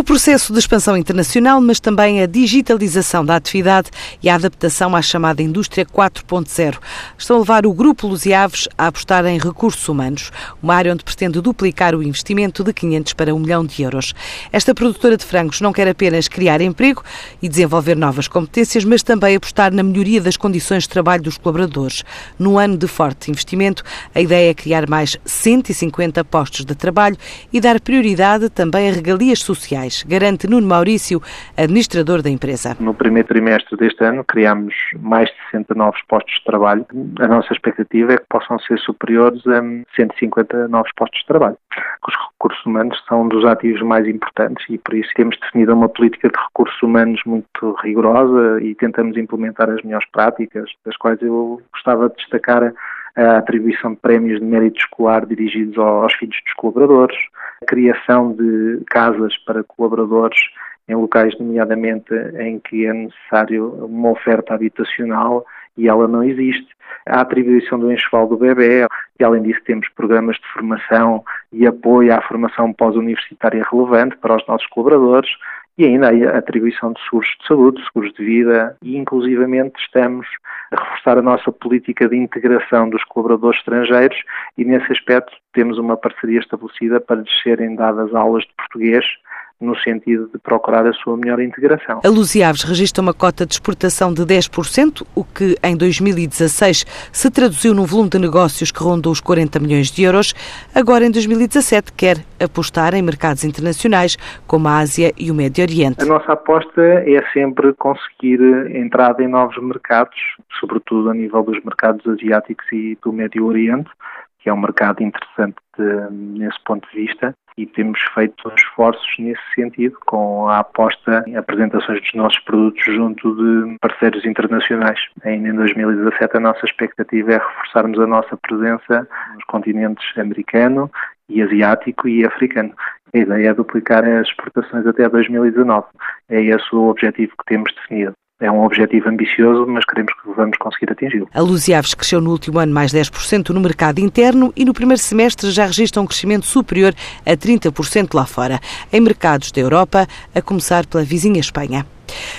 O processo de expansão internacional, mas também a digitalização da atividade e a adaptação à chamada Indústria 4.0 estão a levar o Grupo Lusiaves a apostar em recursos humanos, uma área onde pretende duplicar o investimento de 500 para 1 milhão de euros. Esta produtora de frangos não quer apenas criar emprego e desenvolver novas competências, mas também apostar na melhoria das condições de trabalho dos colaboradores. Num ano de forte investimento, a ideia é criar mais 150 postos de trabalho e dar prioridade também a regalias sociais, garante Nuno Maurício, administrador da empresa. No primeiro trimestre deste ano criámos mais de 60 novos postos de trabalho. A nossa expectativa é que possam ser superiores a 150 novos postos de trabalho. Os recursos humanos são um dos ativos mais importantes e por isso temos definido uma política de recursos humanos muito rigorosa e tentamos implementar as melhores práticas, das quais eu gostava de destacar a atribuição de prémios de mérito escolar dirigidos aos filhos dos colaboradores, a criação de casas para colaboradores em locais, nomeadamente, em que é necessário uma oferta habitacional e ela não existe. A atribuição do enxoval do bebê e, além disso, temos programas de formação e apoio à formação pós-universitária relevante para os nossos colaboradores, e ainda a atribuição de seguros de saúde, seguros de vida e inclusivamente estamos a reforçar a nossa política de integração dos colaboradores estrangeiros e nesse aspecto temos uma parceria estabelecida para lhes serem dadas aulas de português no sentido de procurar a sua melhor integração. A Luziaves registra uma cota de exportação de 10%, o que em 2016 se traduziu num volume de negócios que rondou os 40 milhões de euros. Agora, em 2017, quer apostar em mercados internacionais como a Ásia e o Médio Oriente. A nossa aposta é sempre conseguir entrada em novos mercados, sobretudo a nível dos mercados asiáticos e do Médio Oriente, que é um mercado interessante de, nesse ponto de vista e temos feito esforços nesse sentido com a aposta em apresentações dos nossos produtos junto de parceiros internacionais. Ainda em 2017 a nossa expectativa é reforçarmos a nossa presença nos continentes americano e asiático e africano. A ideia é duplicar as exportações até 2019. É esse o objetivo que temos definido. É um objetivo ambicioso, mas queremos que vamos conseguir atingi-lo. A Luziaves cresceu no último ano mais 10% no mercado interno e no primeiro semestre já registra um crescimento superior a 30% lá fora, em mercados da Europa, a começar pela vizinha Espanha.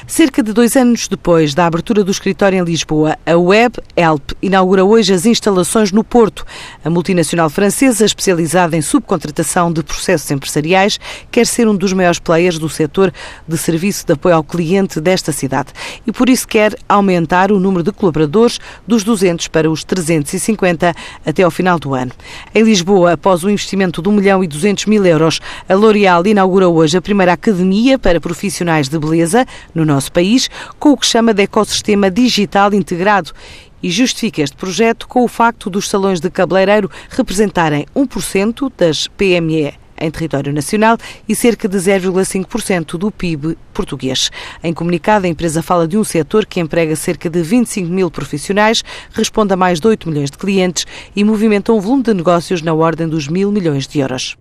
Cerca de dois anos depois da abertura do escritório em Lisboa, a Web Help inaugura hoje as instalações no Porto. A multinacional francesa, especializada em subcontratação de processos empresariais, quer ser um dos maiores players do setor de serviço de apoio ao cliente desta cidade e por isso quer aumentar o número de colaboradores dos 200 para os 350 até ao final do ano. Em Lisboa, após o investimento de 1 milhão e 200 mil euros, a L'Oréal inaugura hoje a primeira academia para profissionais de beleza no nosso país, com o que chama de ecossistema digital integrado e justifica este projeto com o facto dos salões de cabeleireiro representarem 1% das PME em território nacional e cerca de 0,5% do PIB português. Em comunicado, a empresa fala de um setor que emprega cerca de 25 mil profissionais, responde a mais de 8 milhões de clientes e movimenta um volume de negócios na ordem dos mil milhões de euros.